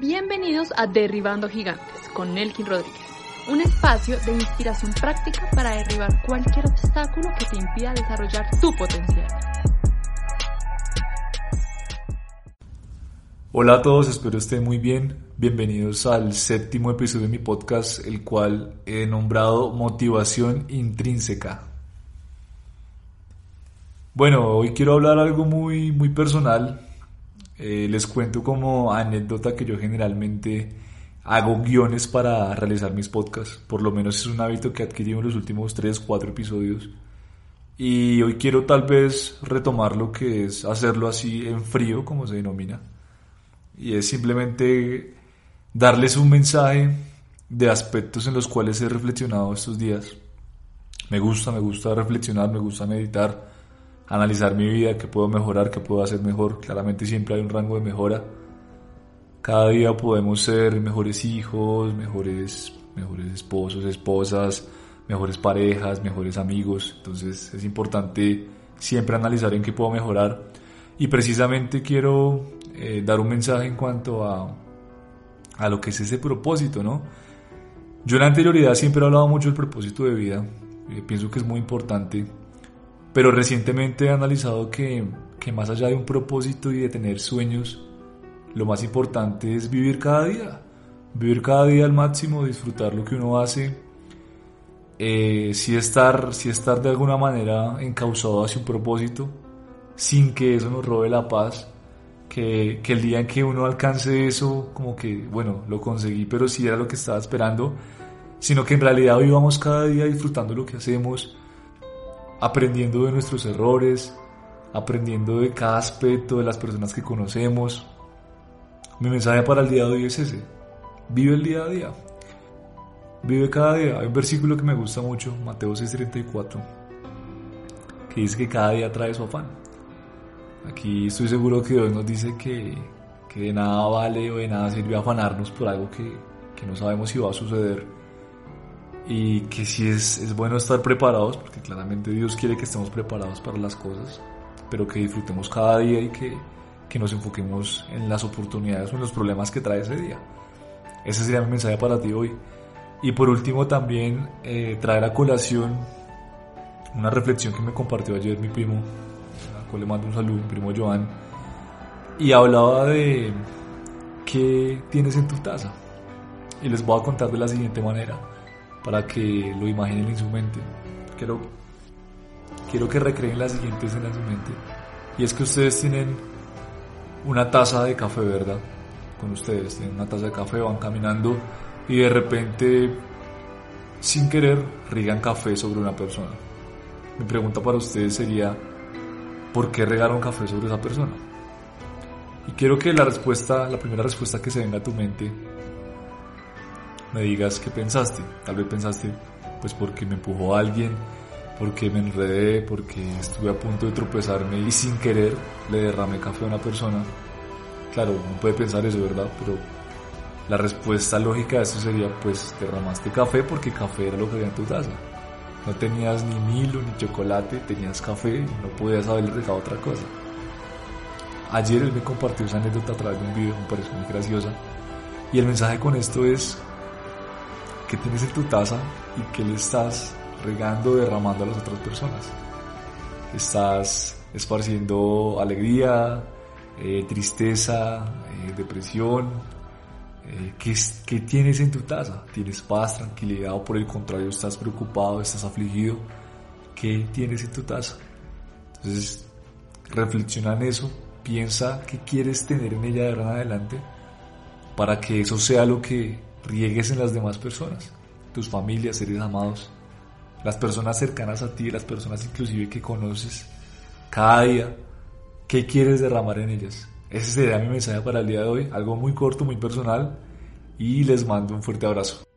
Bienvenidos a Derribando Gigantes con Nelkin Rodríguez, un espacio de inspiración práctica para derribar cualquier obstáculo que te impida desarrollar tu potencial. Hola a todos, espero estén muy bien. Bienvenidos al séptimo episodio de mi podcast, el cual he nombrado Motivación Intrínseca. Bueno, hoy quiero hablar algo muy, muy personal. Eh, les cuento como anécdota que yo generalmente hago guiones para realizar mis podcasts. Por lo menos es un hábito que he adquirido en los últimos 3, 4 episodios. Y hoy quiero tal vez retomar lo que es hacerlo así en frío, como se denomina. Y es simplemente darles un mensaje de aspectos en los cuales he reflexionado estos días. Me gusta, me gusta reflexionar, me gusta meditar analizar mi vida, qué puedo mejorar, qué puedo hacer mejor. Claramente siempre hay un rango de mejora. Cada día podemos ser mejores hijos, mejores, mejores esposos, esposas, mejores parejas, mejores amigos. Entonces es importante siempre analizar en qué puedo mejorar. Y precisamente quiero eh, dar un mensaje en cuanto a, a lo que es ese propósito, ¿no? Yo en la anterioridad siempre he hablado mucho del propósito de vida. Eh, pienso que es muy importante pero recientemente he analizado que, que más allá de un propósito y de tener sueños, lo más importante es vivir cada día. Vivir cada día al máximo, disfrutar lo que uno hace. Eh, si estar, si estar de alguna manera encauzado hacia un propósito, sin que eso nos robe la paz. Que, que, el día en que uno alcance eso, como que, bueno, lo conseguí, pero si era lo que estaba esperando, sino que en realidad vivamos cada día disfrutando lo que hacemos, aprendiendo de nuestros errores, aprendiendo de cada aspecto de las personas que conocemos. Mi mensaje para el día de hoy es ese. Vive el día a día. Vive cada día. Hay un versículo que me gusta mucho, Mateo 6:34, que dice que cada día trae su afán. Aquí estoy seguro que Dios nos dice que, que de nada vale o de nada sirve afanarnos por algo que, que no sabemos si va a suceder y que sí es, es bueno estar preparados, porque claramente Dios quiere que estemos preparados para las cosas, pero que disfrutemos cada día y que, que nos enfoquemos en las oportunidades o en los problemas que trae ese día. Ese sería mi mensaje para ti hoy. Y por último también eh, traer a colación una reflexión que me compartió ayer mi primo, a cual le mando un saludo, mi primo Joan, y hablaba de qué tienes en tu taza. Y les voy a contar de la siguiente manera para que lo imaginen en su mente. Quiero, quiero que recreen la siguiente escena en su mente. Y es que ustedes tienen una taza de café, ¿verdad? Con ustedes, tienen una taza de café, van caminando y de repente, sin querer, riegan café sobre una persona. Mi pregunta para ustedes sería, ¿por qué regaron café sobre esa persona? Y quiero que la respuesta, la primera respuesta que se venga a tu mente me digas qué pensaste. Tal vez pensaste, pues porque me empujó alguien, porque me enredé, porque estuve a punto de tropezarme y sin querer le derramé café a una persona. Claro, uno puede pensar eso, ¿verdad? Pero la respuesta lógica de eso sería, pues derramaste café porque café era lo que había en tu taza. No tenías ni Milo ni chocolate, tenías café no podías haberle regado otra cosa. Ayer él me compartió esa anécdota a través de un video, me pareció muy graciosa. Y el mensaje con esto es, ¿Qué tienes en tu taza y qué le estás regando, derramando a las otras personas? ¿Estás esparciendo alegría, eh, tristeza, eh, depresión? Eh, ¿qué, ¿Qué tienes en tu taza? ¿Tienes paz, tranquilidad o por el contrario estás preocupado, estás afligido? ¿Qué tienes en tu taza? Entonces, reflexiona en eso, piensa qué quieres tener en ella de ahora en adelante para que eso sea lo que riegues en las demás personas, tus familias, seres amados, las personas cercanas a ti, las personas inclusive que conoces cada día, ¿qué quieres derramar en ellas? Ese sería mi mensaje para el día de hoy, algo muy corto, muy personal, y les mando un fuerte abrazo.